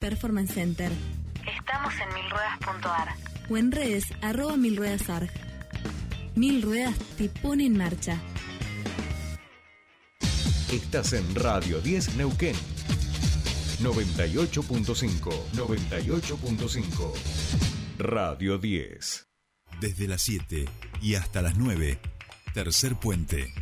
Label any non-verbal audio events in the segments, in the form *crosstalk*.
Performance Center. Estamos en milruedas.ar. O en redes arroba milruedasarg. Mil Ruedas te pone en marcha. Estás en Radio 10 Neuquén. 98.5. 98.5. Radio 10. Desde las 7 y hasta las 9. Tercer puente.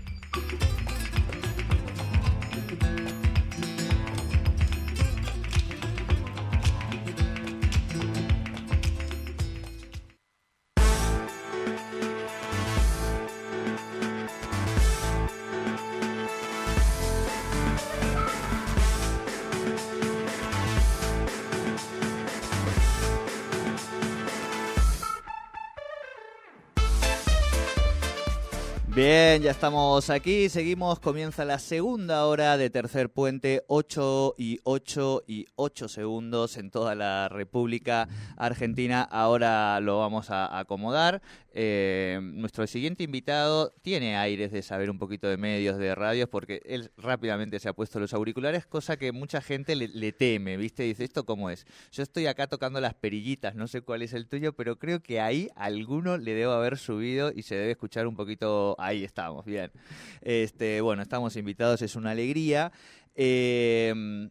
Ya estamos aquí, seguimos, comienza la segunda hora de Tercer Puente, 8 y 8 y 8 segundos en toda la República Argentina. Ahora lo vamos a acomodar. Eh, nuestro siguiente invitado tiene aires de saber un poquito de medios, de radios, porque él rápidamente se ha puesto los auriculares, cosa que mucha gente le, teme, ¿viste? Dice, ¿esto cómo es? Yo estoy acá tocando las perillitas, no sé cuál es el tuyo, pero creo que ahí alguno le debo haber subido y se debe escuchar un poquito. Ahí estamos, bien. Este, bueno, estamos invitados, es una alegría. Eh,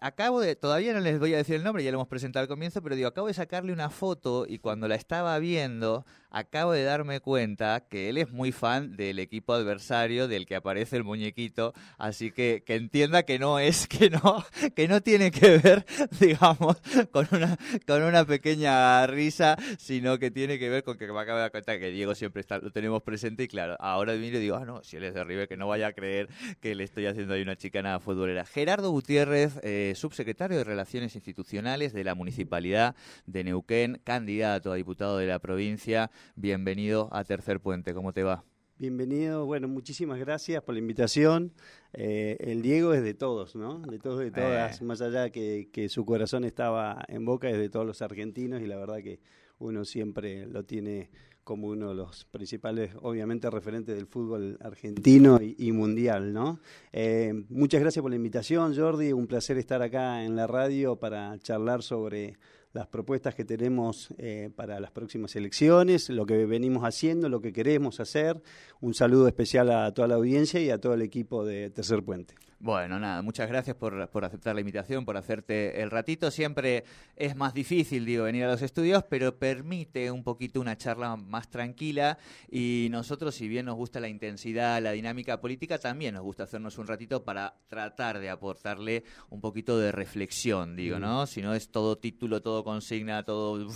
acabo de, todavía no les voy a decir el nombre, ya lo hemos presentado al comienzo, pero digo, acabo de sacarle una foto y cuando la estaba viendo, acabo de darme cuenta que él es muy fan del equipo adversario del que aparece el muñequito, así que que entienda que no es, que no, *laughs* que no tiene que ver, *laughs* digamos, con una, con una pequeña risa, sino que tiene que ver con que me acabo de dar cuenta que Diego siempre está, lo tenemos presente y claro, ahora miro y digo, ah, no, si él es de River, que no vaya a creer que le estoy haciendo ahí una chicana futbolera. Gerardo Gutiérrez, eh, subsecretario de Relaciones Institucionales de la Municipalidad de Neuquén, candidato a diputado de la provincia. Bienvenido a Tercer Puente, ¿cómo te va? Bienvenido, bueno, muchísimas gracias por la invitación. Eh, el Diego es de todos, ¿no? De todos, de todas, eh. más allá que, que su corazón estaba en boca, es de todos los argentinos y la verdad que uno siempre lo tiene como uno de los principales, obviamente, referentes del fútbol argentino y, mundial, ¿no? Eh, muchas gracias por la invitación, Jordi. Un placer estar acá en la radio para charlar sobre las propuestas que tenemos eh, para las próximas elecciones, lo que venimos haciendo, lo que queremos hacer. Un saludo especial a toda la audiencia y a todo el equipo de Tercer Puente. Bueno, nada, muchas gracias por, por, aceptar la invitación, por hacerte el ratito. Siempre es más difícil, digo, venir a los estudios, pero permite un poquito una charla más tranquila y nosotros, si bien nos gusta la intensidad, la dinámica política, también nos gusta hacernos un ratito para tratar de aportarle un poquito de reflexión, digo, ¿no? Si no es todo título, todo consigna, todo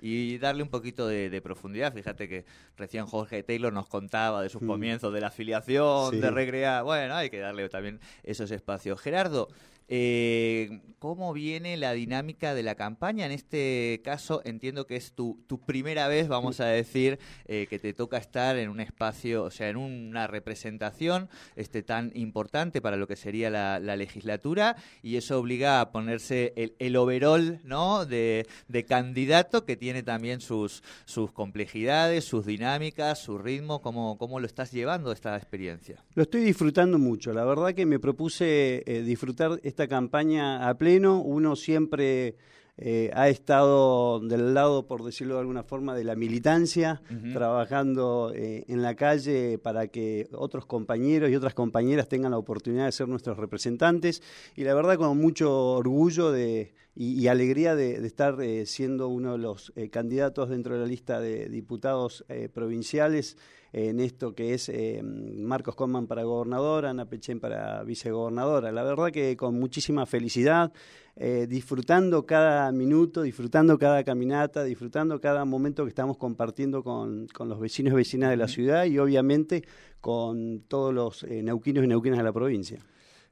y darle un poquito de, profundidad. Fíjate que recién Jorge Taylor nos contaba de sus mm. comienzos, de la afiliación, de recrear. Bueno, hay que darle también esos espacios. Gerardo, eh, ¿Cómo viene la dinámica de la campaña? En este caso entiendo que es tu, tu primera vez, vamos a decir, eh, que te toca estar en un espacio, o sea, en una representación este, tan importante para lo que sería la, legislatura y eso obliga a ponerse el, el overall ¿no? de, candidato que tiene también sus, sus complejidades, sus dinámicas, su ritmo. ¿Cómo, ¿Cómo lo estás llevando esta experiencia? Lo estoy disfrutando mucho. La verdad que me propuse eh, disfrutar esta campaña a pleno. Uno siempre eh, ha estado del lado, por decirlo de alguna forma, de la militancia, trabajando eh, en la calle para que otros compañeros y otras compañeras tengan la oportunidad de ser nuestros representantes. Y la verdad, con mucho orgullo de, y, alegría de, estar eh, siendo uno de los candidatos dentro de la lista de diputados provinciales en esto que es eh, Marcos Coman para gobernadora, Ana Pechen para vicegobernadora. La verdad que con muchísima felicidad, eh, disfrutando cada minuto, disfrutando cada caminata, disfrutando cada momento que estamos compartiendo con, con los vecinos y vecinas de la ciudad y obviamente con todos los eh, neuquinos y neuquinas de la provincia.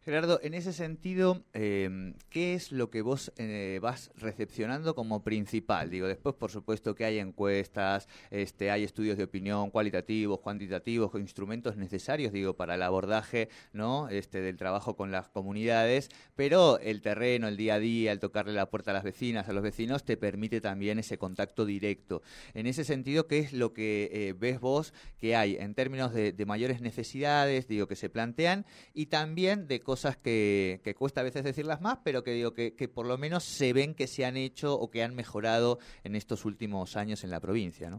Gerardo, en ese sentido, em, ¿qué es lo que vos eh, vas recepcionando como principal? Digo, después, por supuesto, que hay encuestas, este, hay estudios de opinión cualitativos, cuantitativos, instrumentos necesarios, digo, para el abordaje, ¿no? Este, del trabajo con las comunidades, pero el terreno, el día a día, el tocarle la puerta a las vecinas, a los vecinos, te permite también ese contacto directo. En ese sentido, ¿qué es lo que eh, ves vos que hay en términos de, de mayores necesidades, digo, que se plantean y también de cosas cosas que, cuesta a veces decirlas más, pero que digo que, por lo menos se ven que se han hecho o que han mejorado en estos últimos años en la provincia.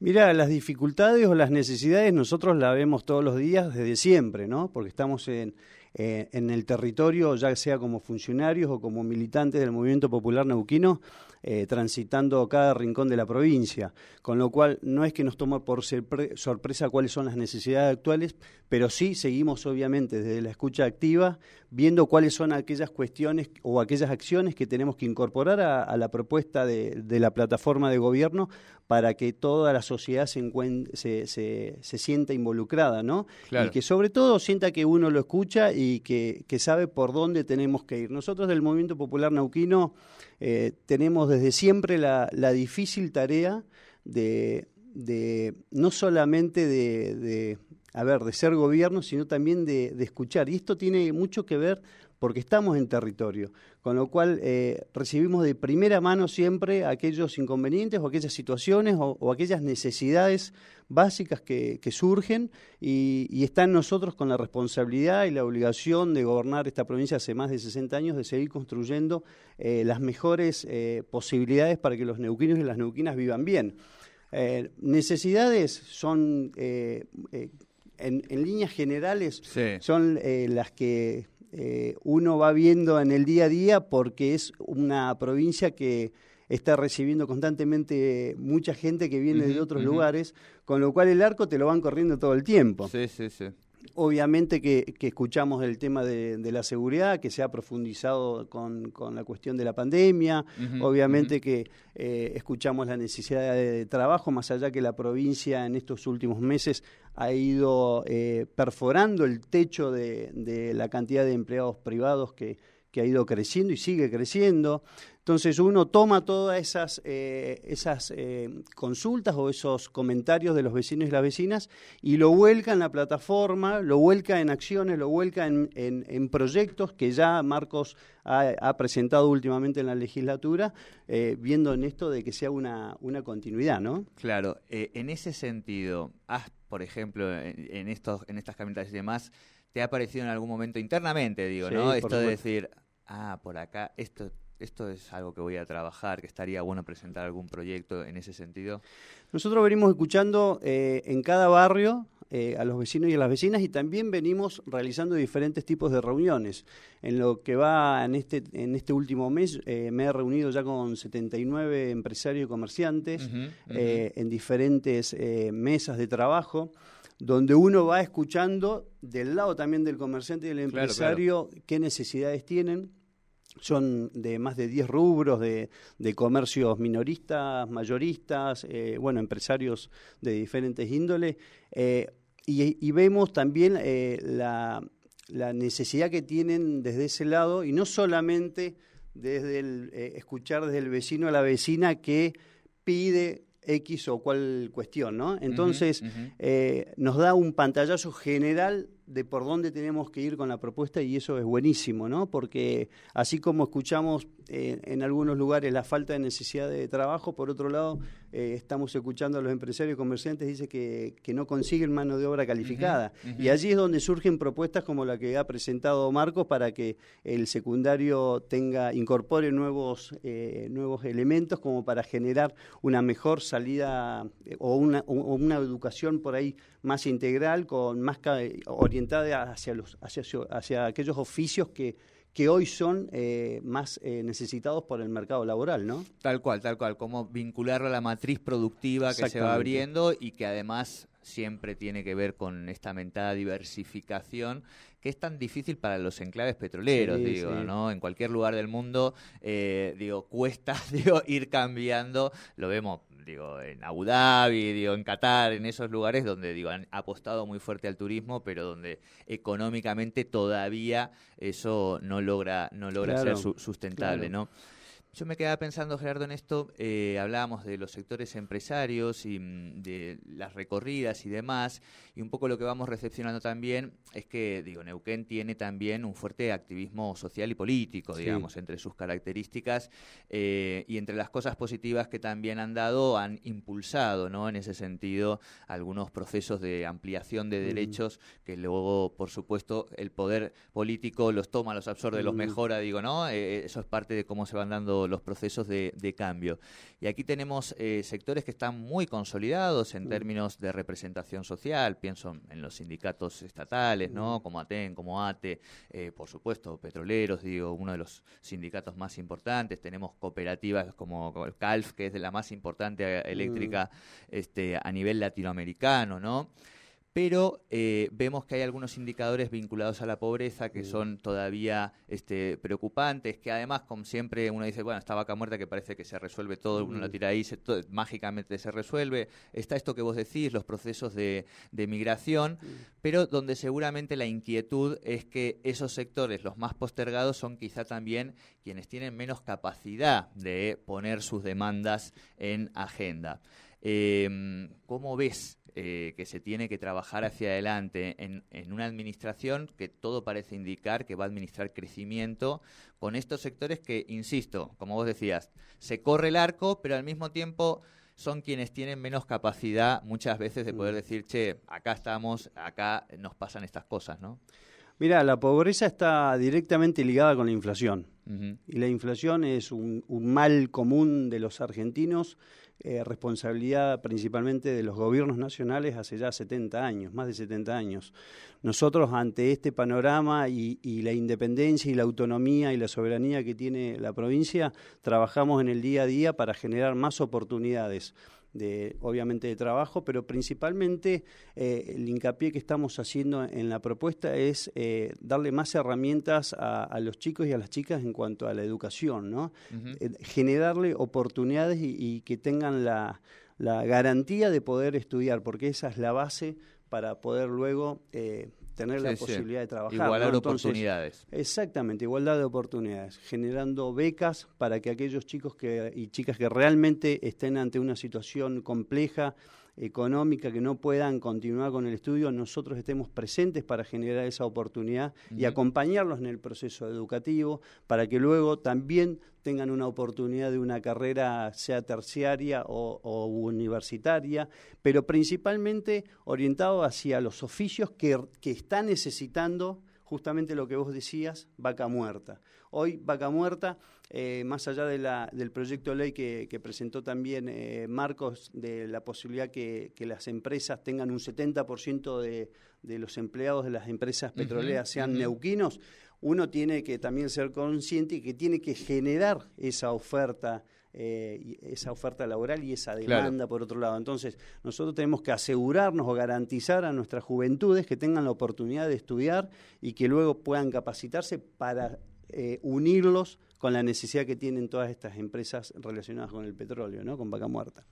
Mira, las dificultades o las necesidades nosotros las vemos todos los días desde siempre, ¿no? Porque estamos en, eh, en el territorio, ya sea como funcionarios o como militantes del movimiento popular neuquino, eh, transitando cada rincón de la provincia. Con lo cual, no es que nos toma por sorpresa cuáles son las necesidades actuales, pero sí seguimos, obviamente, desde la escucha activa, viendo cuáles son aquellas cuestiones o aquellas acciones que tenemos que incorporar a, la propuesta de, la plataforma de gobierno para que toda la sociedad se, se, se, sienta involucrada, ¿no? Y que sobre todo sienta que uno lo escucha y que, que sabe por dónde tenemos que ir. Nosotros del Movimiento Popular Neuquino eh, tenemos desde siempre la, difícil tarea de, no solamente de, a ver, de ser gobierno, sino también de, escuchar. Y esto tiene mucho que ver porque estamos en territorio, con lo cual eh, recibimos de primera mano siempre aquellos inconvenientes o aquellas situaciones o, aquellas necesidades básicas que, surgen y, está en nosotros con la responsabilidad y la obligación de gobernar esta provincia hace más de 60 años, de seguir construyendo eh, las mejores eh, posibilidades para que los neuquinos y las neuquinas vivan bien. necesidades son, en, líneas generales, son las que eh, uno va viendo en el día a día porque es una provincia que está recibiendo constantemente mucha gente que viene de otros lugares, con lo cual el arco te lo van corriendo todo el tiempo. Sí, sí, sí. Obviamente que, escuchamos el tema de, la seguridad, que se ha profundizado con, la cuestión de la pandemia, obviamente que eh, escuchamos la necesidad de, trabajo, más allá que la provincia en estos últimos meses ha ido eh, perforando el techo de, la cantidad de empleados privados que, que ha ido creciendo y sigue creciendo. Entonces uno toma todas esas, eh, esas eh, consultas o esos comentarios de los vecinos y las vecinas y lo vuelca en la plataforma, lo vuelca en acciones, lo vuelca en, en, proyectos que ya Marcos ha, presentado últimamente en la legislatura, eh, viendo en esto de que sea una, una continuidad, ¿no? Claro, en ese sentido, has, por ejemplo, en, estos, en estas caminatas y demás, ¿te ha parecido en algún momento internamente, digo, ¿no? Esto de decir, ah, por acá, esto esto es algo que voy a trabajar, que estaría bueno presentar algún proyecto en ese sentido? Nosotros venimos escuchando eh, en cada barrio eh, a los vecinos y a las vecinas y también venimos realizando diferentes tipos de reuniones. En lo que va en este, en este último mes eh, me he reunido ya con 79 empresarios y comerciantes en diferentes mesas de trabajo donde uno va escuchando del lado también del comerciante y del empresario qué necesidades tienen son de más de 10 rubros de, comercios minoristas, mayoristas, eh, bueno, empresarios de diferentes índoles, eh, y, vemos también eh, la, necesidad que tienen desde ese lado, y no solamente desde el escuchar desde el vecino a la vecina que pide X o cual cuestión, ¿no? Entonces, nos da un pantallazo general de por dónde tenemos que ir con la propuesta y eso es buenísimo, ¿no? Porque así como escuchamos eh, en algunos lugares la falta de necesidad de trabajo, por otro lado eh, estamos escuchando a los empresarios y comerciantes dice que, que no consiguen mano de obra calificada. Y allí es donde surgen propuestas como la que ha presentado Marcos para que el secundario tenga incorpore nuevos eh, nuevos elementos como para generar una mejor salida o una, o una educación por ahí más integral con más orientación hacia, los, hacia, hacia aquellos oficios que, que hoy son eh, más eh, necesitados por el mercado laboral, ¿no? Tal cual, tal cual, como vincularlo a la matriz productiva que se va abriendo y que además siempre tiene que ver con esta mentada diversificación que es tan difícil para los enclaves petroleros, digo, ¿no? En cualquier lugar del mundo, eh, digo, cuesta, *laughs* digo, ir cambiando, lo vemos digo, en Abu Dhabi, digo, en Qatar, en esos lugares donde digo, han apostado muy fuerte al turismo, pero donde económicamente todavía eso no logra, no logra ser sustentable, ¿no? Yo me quedaba pensando, Gerardo, en esto, eh, hablábamos de los sectores empresarios y mm, de las recorridas y demás, y un poco lo que vamos recepcionando también es que, digo, Neuquén tiene también un fuerte activismo social y político, digamos, entre sus características eh, y entre las cosas positivas que también han dado, han impulsado, ¿no? En ese sentido, algunos procesos de ampliación de derechos que luego, por supuesto, el poder político los toma, los absorbe, los mejora, digo, ¿no? Eh, eso es parte de cómo se van dando los procesos de, cambio. Y aquí tenemos eh, sectores que están muy consolidados en mm. términos de representación social, pienso en los sindicatos estatales, ¿no? Mm. Como ATEN, como ATE, eh, por supuesto, petroleros, digo, uno de los sindicatos más importantes, tenemos cooperativas como el CALF, que es de la más importante eh, eléctrica mm. este, a nivel latinoamericano, ¿no? Pero eh, vemos que hay algunos indicadores vinculados a la pobreza que son todavía este, preocupantes, que además, como siempre, uno dice, bueno, esta vaca muerta que parece que se resuelve todo, uno lo tira ahí, se, mágicamente se resuelve. Está esto que vos decís, los procesos de, de migración, pero donde seguramente la inquietud es que esos sectores, los más postergados, son quizá también quienes tienen menos capacidad de poner sus demandas en agenda. Eh, ¿Cómo ves eh, que se tiene que trabajar hacia adelante en, en, una administración que todo parece indicar que va a administrar crecimiento con estos sectores que, insisto, como vos decías, se corre el arco, pero al mismo tiempo son quienes tienen menos capacidad muchas veces de poder mm. decir, che, acá estamos, acá nos pasan estas cosas, ¿no? Mira, la pobreza está directamente ligada con la inflación. Y la inflación es un, mal común de los argentinos, eh, responsabilidad principalmente de los gobiernos nacionales hace ya 70 años, más de 70 años. Nosotros ante este panorama y, y la independencia y la autonomía y la soberanía que tiene la provincia, trabajamos en el día a día para generar más oportunidades de obviamente de trabajo, pero principalmente eh, el hincapié que estamos haciendo en la propuesta es eh, darle más herramientas a, los chicos y a las chicas en cuanto a la educación, ¿no? Eh, generarle oportunidades y, que tengan la, la, garantía de poder estudiar, porque esa es la base para poder luego tener la posibilidad de trabajar. Igualdad de oportunidades. Exactamente, igualdad de oportunidades, generando becas para que aquellos chicos que, y chicas que realmente estén ante una situación compleja económica que no puedan continuar con el estudio, nosotros estemos presentes para generar esa oportunidad y acompañarlos en el proceso educativo para que luego también tengan una oportunidad de una carrera, sea terciaria o, universitaria, pero principalmente orientado hacia los oficios que, que están necesitando justamente lo que vos decías, vaca muerta. Hoy, vaca muerta, eh, más allá de la, del proyecto de ley que, presentó también eh, Marcos, de la posibilidad que, que las empresas tengan un 70% de, de los empleados de las empresas petroleras sean neuquinos, uno tiene que también ser consciente y que tiene que generar esa oferta eh, esa oferta laboral y esa demanda por otro lado. Entonces, nosotros tenemos que asegurarnos o garantizar a nuestras juventudes que tengan la oportunidad de estudiar y que luego puedan capacitarse para eh, unirlos con la necesidad que tienen todas estas empresas relacionadas con el petróleo, ¿no? con vaca muerta.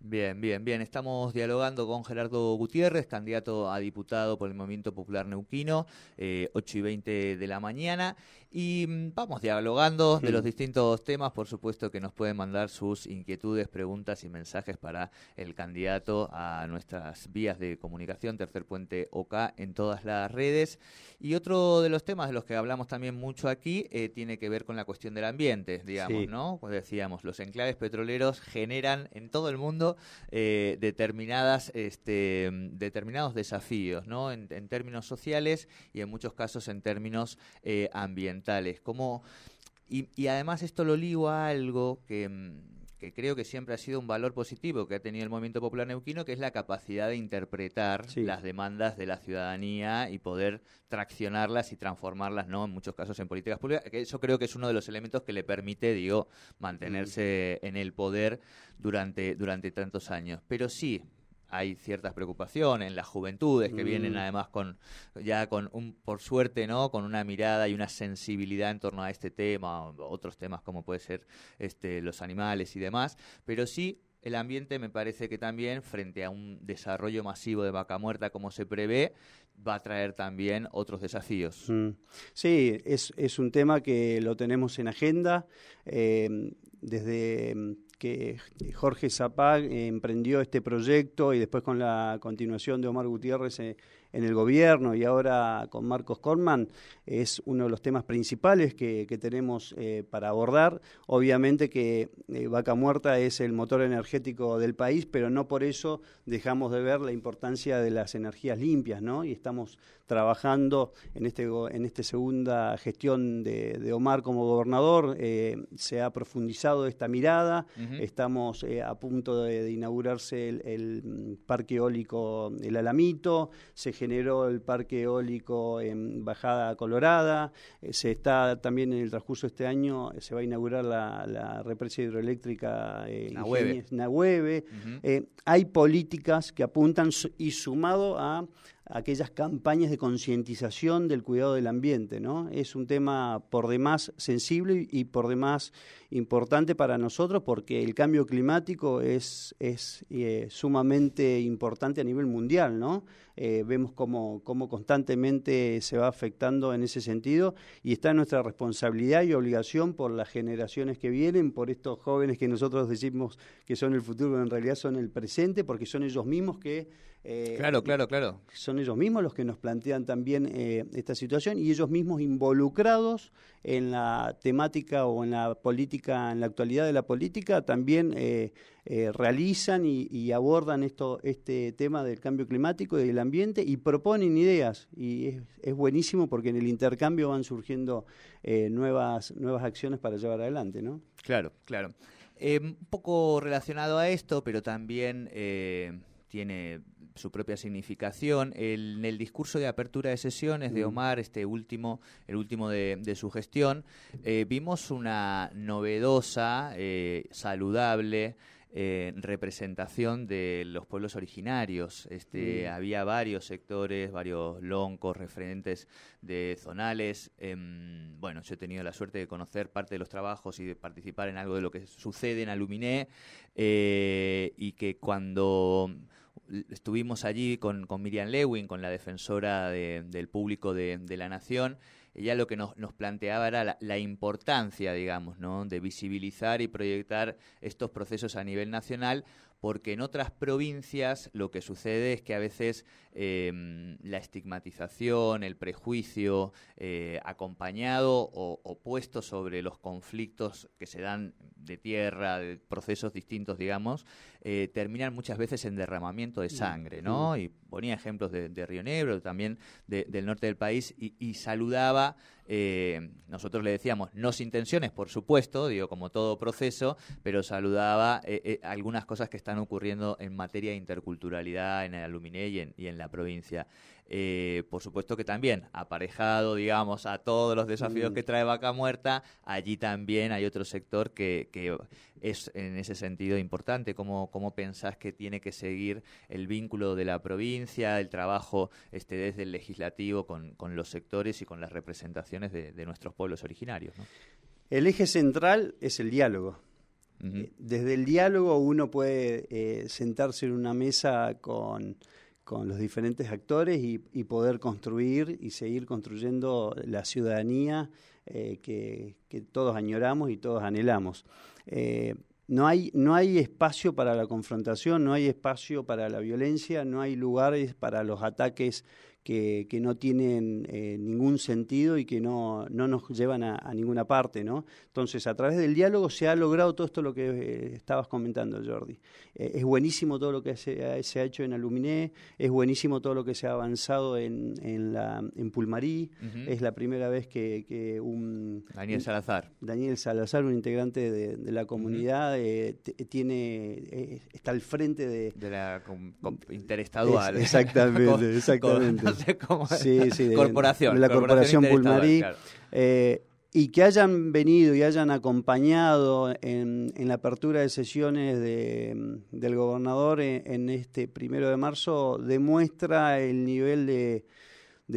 Bien, bien, bien. Estamos dialogando con Gerardo Gutiérrez, candidato a diputado por el Movimiento Popular Neuquino, eh, 8 y 20 de la mañana. Y mm, vamos dialogando de los distintos temas. Por supuesto que nos pueden mandar sus inquietudes, preguntas y mensajes para el candidato a nuestras vías de comunicación, Tercer Puente OK, en todas las redes. Y otro de los temas de los que hablamos también mucho aquí eh, tiene que ver con la cuestión del ambiente, digamos, ¿no? Pues decíamos, los enclaves petroleros generan en todo el mundo eh, determinadas, este, determinados desafíos, ¿no? En, términos sociales y en muchos casos en términos eh, ambientales. Como, y, además esto lo ligo a algo que que creo que siempre ha sido un valor positivo que ha tenido el movimiento popular neuquino, que es la capacidad de interpretar las demandas de la ciudadanía y poder traccionarlas y transformarlas, ¿no? En muchos casos en políticas públicas. Que eso creo que es uno de los elementos que le permite, digo, mantenerse en el poder durante, durante tantos años. Pero sí, hay ciertas preocupaciones en las juventudes que vienen mm. además con ya con un por suerte no con una mirada y una sensibilidad en torno a este tema otros temas como puede ser este los animales y demás pero sí el ambiente me parece que también, frente a un desarrollo masivo de vaca muerta como se prevé, va a traer también otros desafíos. Mm. Sí, es, es, un tema que lo tenemos en agenda. Eh, desde mm, que Jorge Zapag emprendió este proyecto y después con la continuación de Omar Gutiérrez eh, en el gobierno y ahora con Marcos Korman, es uno de los temas principales que, tenemos eh, para abordar. Obviamente que eh, Vaca Muerta es el motor energético del país, pero no por eso dejamos de ver la importancia de las energías limpias, ¿no? Y estamos trabajando en este en esta segunda gestión de, Omar como gobernador, eh, se ha profundizado esta mirada, estamos a punto de, inaugurarse el, el, mm, parque eólico El Alamito, se generó el parque eólico en Bajada Colorada, eh, se está también en el transcurso de este año, eh, se va a inaugurar la, represa hidroeléctrica eh, Nahueve. Eh, hay políticas que apuntan y sumado a aquellas campañas de concientización del cuidado del ambiente, ¿no? Es un tema por demás sensible y por demás importante para nosotros porque el cambio climático es, es eh, sumamente importante a nivel mundial, ¿no? Eh, vemos cómo, cómo constantemente se va afectando en ese sentido y está nuestra responsabilidad y obligación por las generaciones que vienen, por estos jóvenes que nosotros decimos que son el futuro, pero en realidad son el presente, porque son ellos mismos que eh, claro, claro, claro. Son ellos mismos los que nos plantean también eh, esta situación y ellos mismos involucrados en la temática o en la política, en la actualidad de la política, también eh, realizan y, abordan esto, este tema del cambio climático y del ambiente y proponen ideas. Y es, es buenísimo porque en el intercambio van surgiendo nuevas, nuevas acciones para llevar adelante, ¿no? Claro, claro. un poco relacionado a esto, pero también tiene su propia significación. en el discurso de apertura de sesiones de mm. Omar, este último, el último de, su gestión, eh, vimos una novedosa, eh, saludable, eh, representación de los pueblos originarios. Este, mm. Había varios sectores, varios loncos, referentes de zonales. Em, bueno, yo he tenido la suerte de conocer parte de los trabajos y de participar en algo de lo que sucede en Aluminé y que cuando estuvimos allí con, con Miriam Lewin, con la defensora del público de, la Nación. Ella lo que nos, planteaba era la, importancia, digamos, ¿no? de visibilizar y proyectar estos procesos a nivel nacional, porque en otras provincias lo que sucede es que a veces em, la estigmatización, el prejuicio, eh, acompañado o, puesto sobre los conflictos que se dan de tierra, de procesos distintos, digamos, eh, terminan muchas veces en derramamiento de mm, sangre, ¿no? Mm. Y ponía ejemplos de, Río Negro, también del norte del país, y, saludaba, eh, nosotros le decíamos, no sin tensiones, por supuesto, digo, como todo proceso, pero saludaba eh, algunas cosas que están ocurriendo en materia de interculturalidad en el Aluminé y en, y en la provincia. Eh, por supuesto que también, aparejado, digamos, a todos los desafíos mm. que trae Vaca Muerta, allí también hay otro sector que, que es en ese sentido importante. ¿Cómo, ¿Cómo pensás que tiene que seguir el vínculo de la provincia, el trabajo este, desde el legislativo con, con los sectores y con las representaciones de, nuestros pueblos originarios? El eje central es el diálogo. Eh, desde el diálogo uno puede eh, sentarse en una mesa con con los diferentes actores y, poder construir y seguir construyendo la ciudadanía eh, que, todos añoramos y todos anhelamos. Eh, no hay, no hay espacio para la confrontación, no hay espacio para la violencia, no hay lugares para los ataques que, que no tienen eh, ningún sentido y que no, no nos llevan a, ninguna parte, ¿no? Entonces, a través del diálogo se ha logrado todo esto lo que eh, estabas comentando, Jordi. Eh, es buenísimo todo lo que se, ha hecho en Aluminé, es buenísimo todo lo que se ha avanzado en, en, la, en Pulmarí, es la primera vez que, que un... Daniel Salazar. Daniel Salazar, un integrante de, la comunidad, tiene está al frente de... De la interestadual. exactamente, *laughs* exactamente sí, corporación. la Corporación, Pulmarí. Eh, y que hayan venido y hayan acompañado en, la apertura de sesiones del gobernador en, este primero de marzo demuestra el nivel de,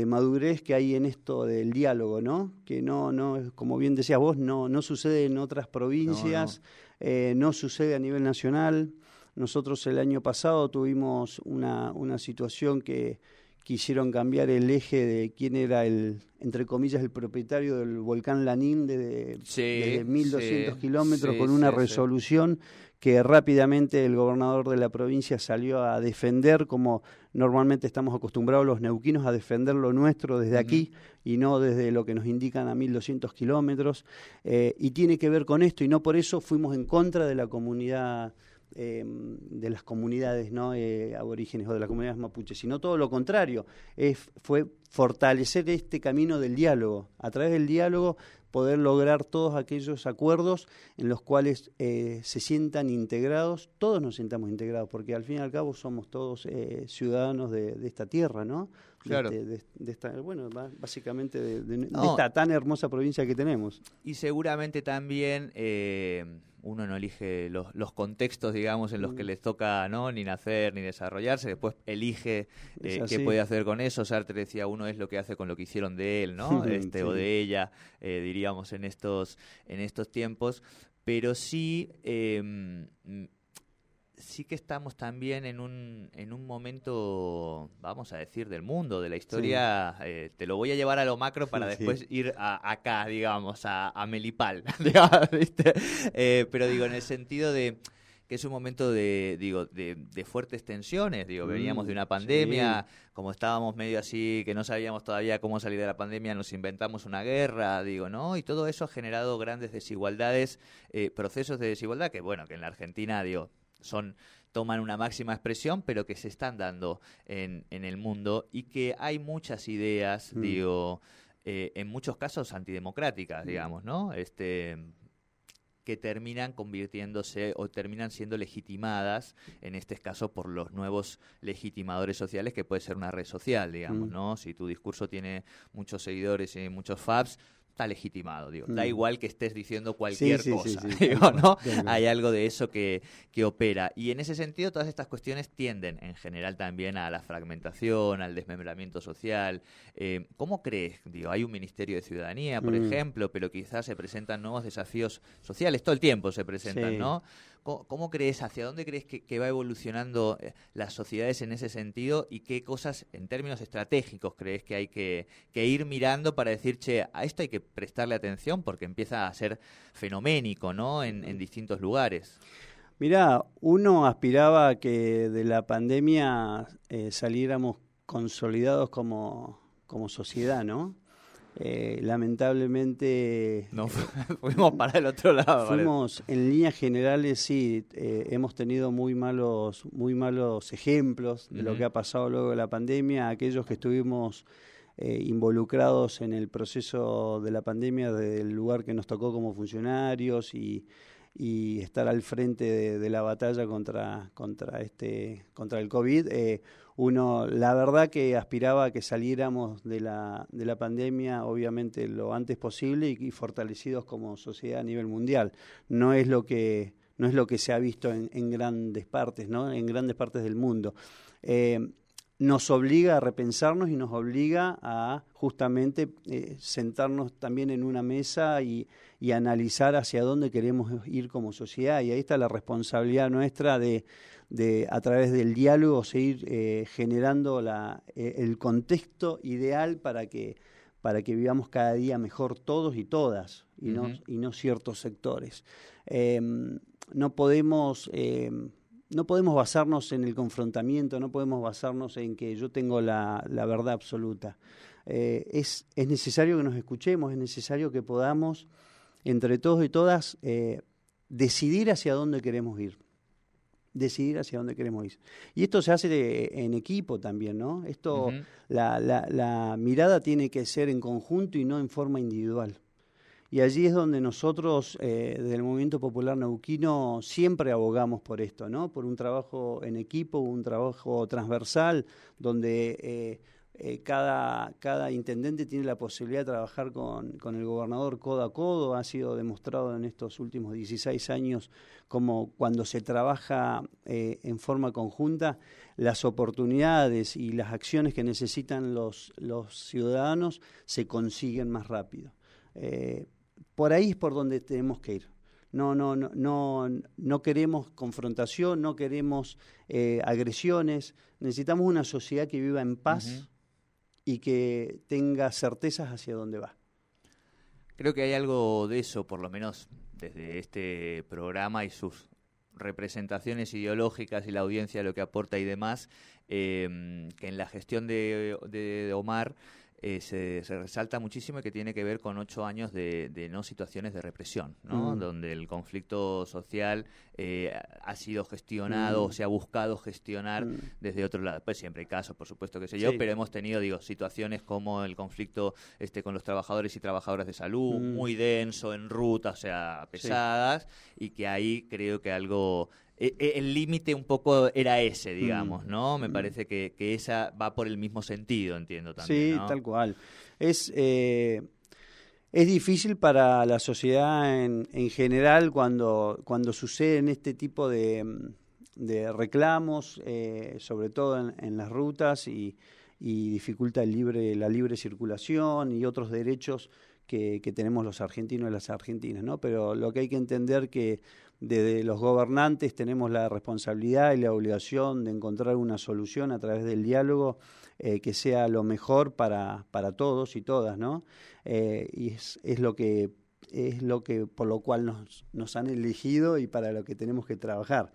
madurez que hay en esto del diálogo, ¿no? Que no, no, como bien decías vos, no, no sucede en otras provincias, eh, no, sucede a nivel nacional. Nosotros el año pasado tuvimos una, una situación que quisieron cambiar el eje de quién era el, entre comillas, el propietario del volcán Lanín de, Sí, de 1.200 sí, kilómetros sí, con una resolución que rápidamente el gobernador de la provincia salió a defender, como normalmente estamos acostumbrados los neuquinos a defender lo nuestro desde aquí y no desde lo que nos indican a 1.200 kilómetros. Eh, y tiene que ver con esto, y no por eso fuimos en contra de la comunidad eh, de las comunidades ¿no? eh, aborígenes o de las comunidades mapuches, sino todo lo contrario, es, fue fortalecer este camino del diálogo, a través del diálogo poder lograr todos aquellos acuerdos en los cuales eh, se sientan integrados, todos nos sintamos integrados, porque al fin y al cabo somos todos eh, ciudadanos de, de esta tierra, ¿no? De Claro. este- de, de esta, bueno, básicamente de, de- de No. esta tan hermosa provincia que tenemos. Y seguramente también eh, uno no elige los, los contextos, digamos, en los Mm. que les toca no ni nacer ni desarrollarse. Después elige eh, qué puede hacer con eso. Sartre decía, uno es lo que hace con lo que hicieron de él, ¿no? *laughs* este, O de ella, eh, diríamos, en estos, en estos tiempos. Pero sí... eh, mm, sí que estamos también en un, en un momento, vamos a decir, del mundo, de la historia. eh, te lo voy a llevar a lo macro para Sí. después ir a, acá, digamos, a, a Melipal. *laughs* ¿viste? Eh, pero digo, en el sentido de que es un momento de, digo, de, de fuertes tensiones, digo, veníamos de una Mm, pandemia, como estábamos medio así, que no sabíamos todavía cómo salir de la pandemia, nos inventamos una guerra, digo, ¿no? Y todo eso ha generado grandes desigualdades, eh, procesos de desigualdad que, bueno, que en la Argentina, digo, son toman una máxima expresión, pero que se están dando en, en el mundo y que hay muchas ideas, Mm. digo, eh, en muchos casos antidemocráticas, digamos, ¿no? Este que terminan convirtiéndose o terminan siendo legitimadas, en este caso por los nuevos legitimadores sociales, que puede ser una red social, digamos, Mm. ¿no? Si tu discurso tiene muchos seguidores y muchos fabs, está legitimado, digo. Da Mm. igual que estés diciendo cualquier sí, sí, cosa, sí, *laughs* digo, ¿no? Hay algo de eso que, que opera. Y en ese sentido, todas estas cuestiones tienden, en general, también a la fragmentación, al desmembramiento social. Eh, ¿Cómo crees? Digo, hay un Ministerio de Ciudadanía, por Mm. ejemplo, pero quizás se presentan nuevos desafíos sociales, todo el tiempo se presentan. ¿no? ¿Cómo, crees, hacia dónde crees que, va evolucionando eh, las sociedades en ese sentido y qué cosas, en términos estratégicos, crees que hay que, ir mirando para decir, che, a esto hay que prestarle atención porque empieza a ser fenoménico, ¿no? En, distintos lugares. Mirá, uno aspiraba a que de la pandemia eh, saliéramos consolidados como sociedad, ¿no? Eh, lamentablemente No, *laughs* fuimos para el otro lado. parece. fuimos, en líneas generales, sí, eh, hemos tenido muy malos, muy malos ejemplos de lo que ha pasado luego de la pandemia. Aquellos que estuvimos eh, involucrados en el proceso de la pandemia, del lugar que nos tocó como funcionarios y, y estar al frente de, la batalla contra, contra, este, contra el COVID, eh, uno, la verdad que aspiraba a que saliéramos de la, de la pandemia, obviamente, lo antes posible y, fortalecidos como sociedad a nivel mundial. No es lo que, no es lo que se ha visto en, en grandes partes, ¿no? En grandes partes del mundo. Eh, nos obliga a repensarnos y nos obliga a justamente eh, sentarnos también en una mesa y, y analizar hacia dónde queremos ir como sociedad. Y ahí está la responsabilidad nuestra de, de a través del diálogo, seguir eh, generando la, eh, el contexto ideal para que, para que vivamos cada día mejor todos y todas, y, no, y no ciertos sectores. Eh, no podemos... eh, no podemos basarnos en el confrontamiento, no podemos basarnos en que yo tengo la, la verdad absoluta. Eh, es, es necesario que nos escuchemos, es necesario que podamos, entre todos y todas, eh, decidir hacia dónde queremos ir. Decidir hacia dónde queremos ir. Y esto se hace de- en equipo también, ¿no? Esto, la, la, la mirada tiene que ser en conjunto y no en forma individual. Y allí es donde nosotros, eh, desde el Movimiento Popular Neuquino, siempre abogamos por esto, ¿no? Por un trabajo en equipo, un trabajo transversal, donde eh, eh, cada, cada intendente tiene la posibilidad de trabajar con, con el gobernador codo a codo. Ha sido demostrado en estos últimos 16 años como cuando se trabaja eh, en forma conjunta, las oportunidades y las acciones que necesitan los, los ciudadanos se consiguen más rápido. Por ahí es por donde tenemos que ir. No, no, no, no, no queremos confrontación, no queremos eh, agresiones. Necesitamos una sociedad que viva en paz, y que tenga certezas hacia dónde va. Creo que hay algo de eso, por lo menos desde este programa y sus representaciones ideológicas y la audiencia lo que aporta y demás, eh, que en la gestión de, de Omar eh, se, resalta muchísimo y que tiene que ver con ocho años de, no situaciones de represión, ¿no? Mm. Donde el conflicto social eh, ha sido gestionado o Mm. se ha buscado gestionar Mm. desde otro lado. Pues siempre hay casos, por supuesto que sé yo, Sí. pero hemos tenido, digo, situaciones como el conflicto este con los trabajadores y trabajadoras de salud, muy denso, en ruta, o sea, pesadas, y que ahí creo que algo el límite un poco era ese, digamos, Mm. ¿no? Me Mm. parece que, que esa va por el mismo sentido, entiendo también. Sí, ¿no? tal cual. Es, eh, es difícil para la sociedad en, en general cuando, cuando suceden este tipo de, de reclamos, eh, sobre todo en, en las rutas, y, y dificulta el libre, la libre circulación y otros derechos que, tenemos los argentinos y las argentinas. ¿no? Pero lo que hay que entender que desde los gobernantes tenemos la responsabilidad y la obligación de encontrar una solución a través del diálogo eh, que sea lo mejor para, para todos y todas, ¿no? Eh, y es, es lo que es lo que por lo cual nos, nos han elegido y para lo que tenemos que trabajar.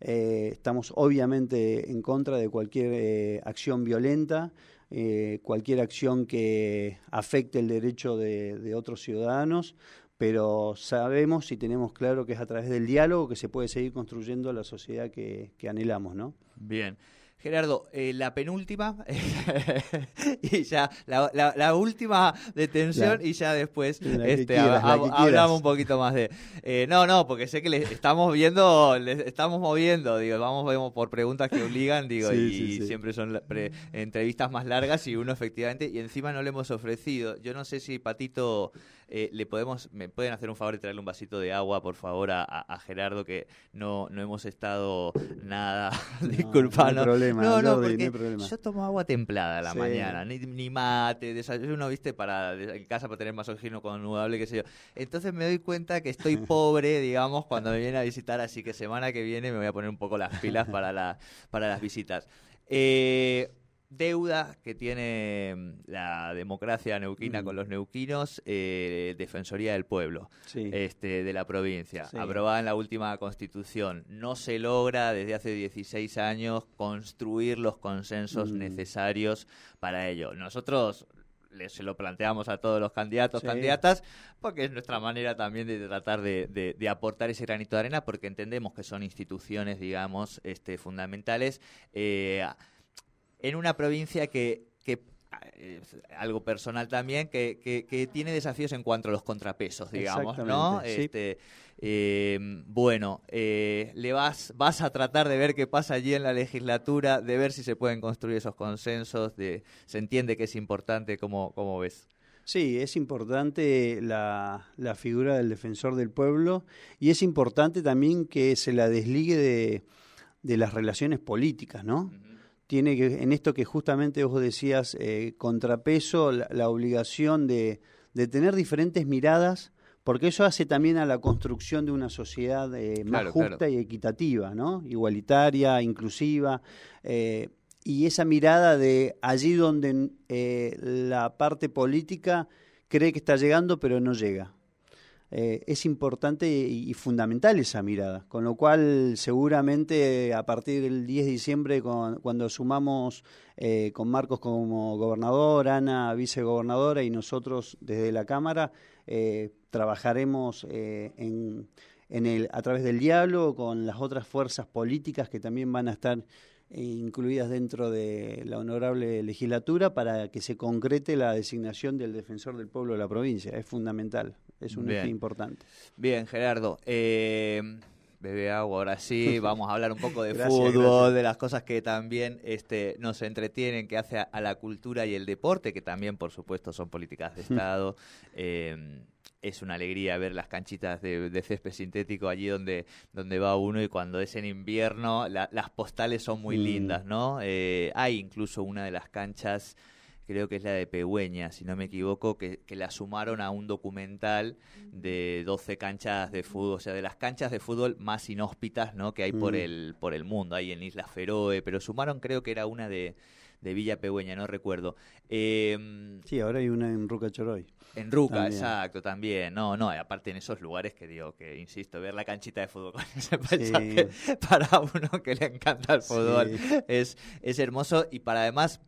Eh, estamos obviamente en contra de cualquier acción violenta, eh, cualquier acción que afecte el derecho de, otros ciudadanos, pero sabemos y tenemos claro que es a través del diálogo que se puede seguir construyendo la sociedad que, que anhelamos, ¿no? Bien. Gerardo, eh, la penúltima *laughs* y ya la, la- la última detención y ya después este, quieras, hab- hablamos un poquito más de eh, no no porque sé que le estamos viendo le estamos moviendo digo vamos vemos por preguntas que obligan digo Sí, y sí, sí. siempre son pre- entrevistas más largas y uno efectivamente y encima no le hemos ofrecido yo no sé si Patito eh, le podemos me pueden hacer un favor y traerle un vasito de agua por favor a, a- Gerardo que no no hemos estado nada *laughs* disculpa no hay problema, no, no, Jordi, no porque hay problema. yo tomo agua templada a la Sí. mañana, ni, ni mate, desayuno, viste, para en casa para tener más oxígeno conudable, qué sé yo. Entonces me doy cuenta que estoy *laughs* pobre, digamos, cuando me viene a visitar, así que semana que viene me voy a poner un poco las pilas para, la, para las visitas. Eh, deuda que tiene mm, la democracia neuquina Mm. con los neuquinos, eh, Defensoría del Pueblo Sí. este, de la provincia, Sí. aprobada en la última constitución. No se logra desde hace 16 años construir los consensos Mm. necesarios para ello. Nosotros le- se lo planteamos a todos los candidatos, Sí. candidatas, porque es nuestra manera también de tratar de, de- de aportar ese granito de arena, porque entendemos que son instituciones, digamos, este, fundamentales. eh, en una provincia que, que eh, algo personal también, que, que- que tiene desafíos en cuanto a los contrapesos, digamos, ¿no? Sí. Este, eh, bueno, eh, le vas, vas a tratar de ver qué pasa allí en la legislatura, de ver si se pueden construir esos consensos, de, se entiende que es importante, ¿cómo, cómo ves? Sí, es importante la, la figura del defensor del pueblo y es importante también que se la desligue de, de las relaciones políticas, ¿no? Tiene que, en esto que justamente vos decías, eh, contrapeso, la, la obligación de, de tener diferentes miradas, porque eso hace también a la construcción de una sociedad eh, más Claro, justa claro. y equitativa, ¿no? Igualitaria, inclusiva. eh, y esa mirada de allí donde eh, la parte política cree que está llegando pero no llega. Eh, es importante y, y fundamental esa mirada, con lo cual seguramente a partir del 10 de diciembre cuando sumamos eh, con Marcos como gobernador, Ana vicegobernadora y nosotros desde la Cámara eh, trabajaremos eh, en, en el, a través del diálogo con las otras fuerzas políticas que también van a estar eh, incluidas dentro de la honorable legislatura para que se concrete la designación del defensor del pueblo de la provincia. Es fundamental, es un Bien. eje importante. Bien, Gerardo. Eh, bebe agua, ahora sí. *laughs* Vamos a hablar un poco de Gracias, fútbol, gracias. de las cosas que también este, nos entretienen, que hace a, a la cultura y el deporte, que también, por supuesto, son políticas de *laughs* Estado. Eh, es una alegría ver las canchitas de, de césped sintético allí donde, donde va uno y cuando es en invierno la- las postales son muy Mm. lindas, ¿no? Eh, hay incluso una de las canchas creo que es la de Pegüeña, si no me equivoco, que, que la sumaron a un documental de 12 canchas de fútbol, o sea, de las canchas de fútbol más inhóspitas ¿no? que hay por, Mm. el, por el mundo, hay en Islas Feroe, pero sumaron creo que era una de, de Villa Pegüeña, no recuerdo. Eh, Sí, ahora hay una en Ruca Choroy. en Ruca, También. exacto, también. No, no, aparte en esos lugares que digo, que insisto, ver la canchita de fútbol con *laughs* ese paisaje para uno que le encanta el fútbol Sí. es, es hermoso y para además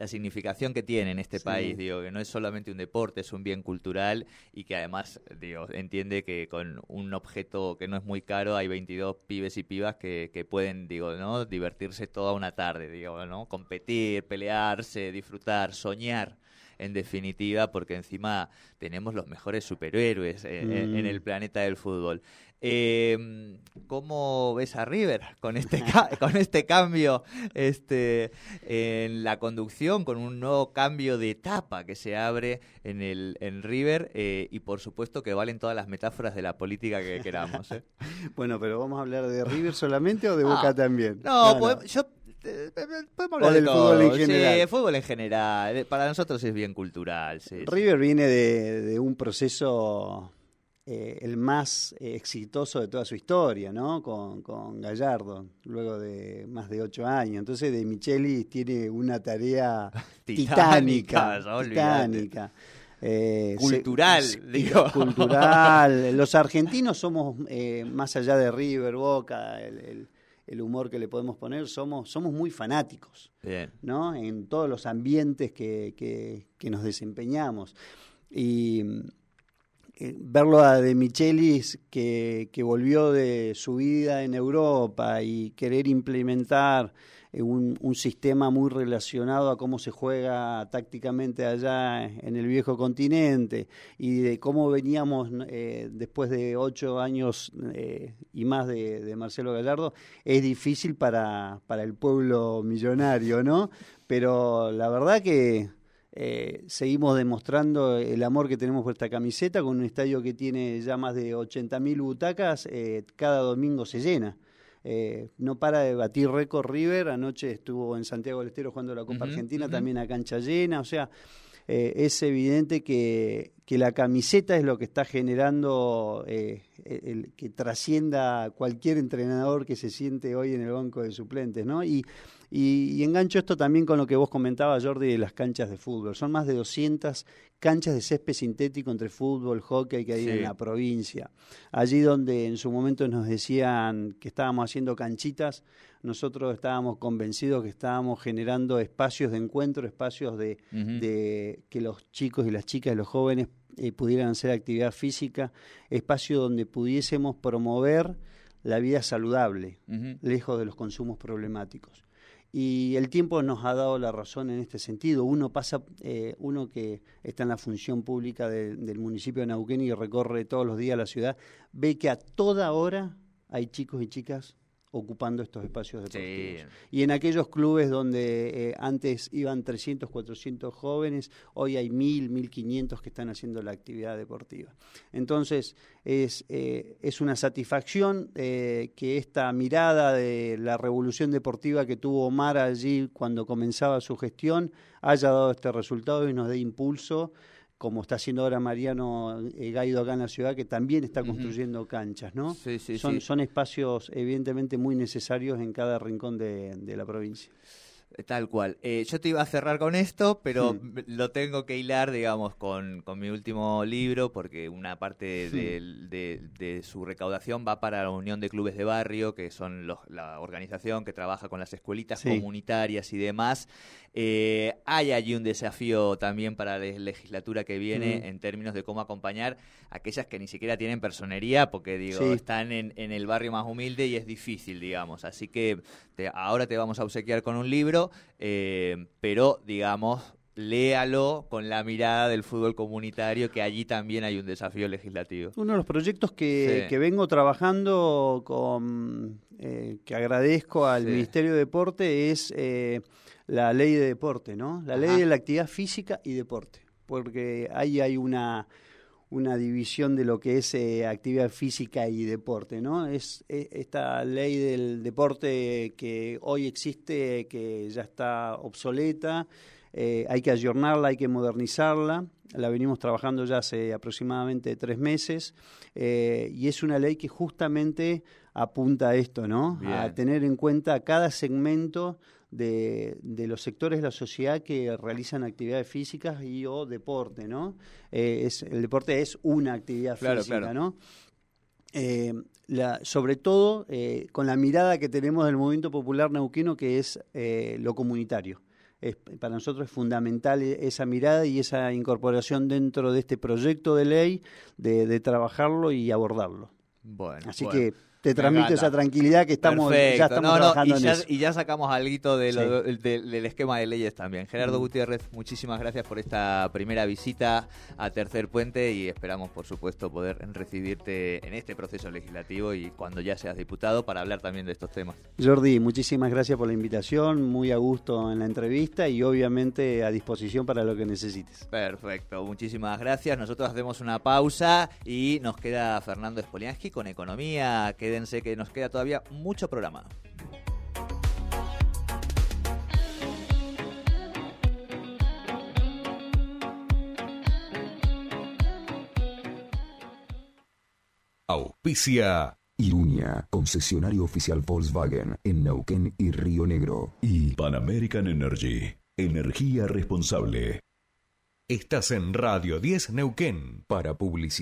la significación que tiene en este Sí. país, digo, que no es solamente un deporte, es un bien cultural y que además, digo, entiende que con un objeto que no es muy caro hay 22 pibes y pibas que, que pueden, digo, ¿no? Divertirse toda una tarde, digo, ¿no? Competir, pelearse, disfrutar, soñar. En definitiva, porque encima tenemos los mejores superhéroes eh, en, en Mm. el planeta del fútbol. Eh, ¿Cómo ves a River con este *laughs* ca- con este cambio este en la conducción, con un nuevo cambio de etapa que se abre en el en River eh, y por supuesto que valen todas las metáforas de la política que queramos? ¿eh? *laughs* Bueno, pero vamos a hablar de River solamente o de Boca Ah, también. No, yo eh, podemos hablar O de del fútbol en general. Sí, fútbol en general. Para nosotros es bien cultural. sí, sí. River viene de, de un proceso eh, el más eh, exitoso de toda su historia, ¿no? Con, con Gallardo, luego de más de ocho años. Entonces, De Michelis tiene una tarea *laughs* Titánica, titánica. Eh, Cultural, se- digo. *laughs* Cultural. Los argentinos somos, más allá de River, Boca, el, el- el humor que le podemos poner, somos, somos muy fanáticos. Bien. ¿no? en todos los ambientes que, que- que nos desempeñamos. Y eh, verlo a De Michelis, que, que volvió de su vida en Europa y querer implementar eh, un, un sistema muy relacionado a cómo se juega tácticamente allá en el viejo continente y de cómo veníamos eh, después de ocho años eh, y más de, de Marcelo Gallardo, es difícil para, para el pueblo millonario, ¿no? Pero la verdad que eh, seguimos demostrando el amor que tenemos por esta camiseta con un estadio que tiene ya más de 80.000 butacas, eh, cada domingo se llena. Eh, no para de batir récord River, anoche estuvo en Santiago del Estero jugando la Copa Argentina, también a cancha llena, o sea, es evidente que, que la camiseta es lo que está generando el, el que trascienda cualquier entrenador que se siente hoy en el banco de suplentes, ¿no? Y, y, y engancho esto también con lo que vos comentabas, Jordi, de las canchas de fútbol. Son más de 200 canchas de césped sintético entre fútbol, hockey que hay Sí. en la provincia. Allí donde en su momento nos decían que estábamos haciendo canchitas, nosotros estábamos convencidos que estábamos generando espacios de encuentro, espacios de, de que los chicos y las chicas y los jóvenes eh, pudieran hacer actividad física, espacio donde pudiésemos promover la vida saludable, lejos de los consumos problemáticos. Y el tiempo nos ha dado la razón en este sentido. Uno pasa, eh, uno que está en la función pública de- del municipio de Neuquén y recorre todos los días la ciudad, ve que a toda hora hay chicos y chicas ocupando estos espacios deportivos. Sí. Y en aquellos clubes donde eh, antes iban 300, 400 jóvenes, hoy hay 1000, 1500 que están haciendo la actividad deportiva. Entonces, es, eh, es una satisfacción eh, que esta mirada de la revolución deportiva que tuvo Omar allí cuando comenzaba su gestión haya dado este resultado y nos dé impulso como está haciendo ahora Mariano eh, Gaido acá en la ciudad, que también está construyendo canchas, ¿no? Sí, sí, son, sí. son espacios evidentemente muy necesarios en cada rincón de, de la provincia. Tal cual. Eh, yo te iba a cerrar con esto, pero lo tengo que hilar, digamos, con, con mi último libro, porque una parte de, de su recaudación va para la Unión de Clubes de Barrio, que son los- la organización que trabaja con las escuelitas Sí. comunitarias y demás. Eh, hay allí un desafío también para la legislatura que viene Mm. en términos de cómo acompañar a aquellas que ni siquiera tienen personería, porque digo, Sí. están en, en el barrio más humilde y es difícil, digamos. Así que te- ahora te vamos a obsequiar con un libro, eh, pero digamos, léalo con la mirada del fútbol comunitario, que allí también hay un desafío legislativo. Uno de los proyectos que, Sí. que vengo trabajando con, eh, que agradezco al Sí. Ministerio de Deporte es eh, la ley de deporte, ¿no? La ley de la actividad física y deporte, porque ahí hay una una división de lo que es eh, actividad física y deporte, ¿no? Es eh, esta ley del deporte que hoy existe, que ya está obsoleta, eh, hay que ayornarla, hay que modernizarla. La venimos trabajando ya hace aproximadamente tres meses eh, y es una ley que justamente apunta a esto, ¿no? A tener en cuenta cada segmento de, los sectores de la sociedad que realizan actividades físicas y o deporte, ¿no? Eh, es, el deporte es una actividad física, ¿no? Eh, la, sobre todo eh, con la mirada que tenemos del movimiento popular neuquino que es lo comunitario. Es, para nosotros es fundamental esa mirada y esa incorporación dentro de este proyecto de ley de, trabajarlo y abordarlo. Bueno, Así que te transmite esa tranquilidad que estamos, ya estamos trabajando y ya, eso. Y ya sacamos algo de del esquema de leyes también. Gerardo mm. Gutiérrez, muchísimas gracias por esta primera visita a Tercer Puente y esperamos, por supuesto, poder recibirte en este proceso legislativo y cuando ya seas diputado para hablar también de estos temas. Jordi, muchísimas gracias por la invitación, muy a gusto en la entrevista y obviamente a disposición para lo que necesites. Perfecto, muchísimas gracias. Nosotros hacemos una pausa y nos queda Fernando Spoliansky con Economía, que Quédense que nos queda todavía mucho programa. Auspicia Irunia, concesionario oficial Volkswagen en Neuquén y Río Negro. Y Pan American Energy, energía responsable. Estás en Radio 10 Neuquén para publicitar.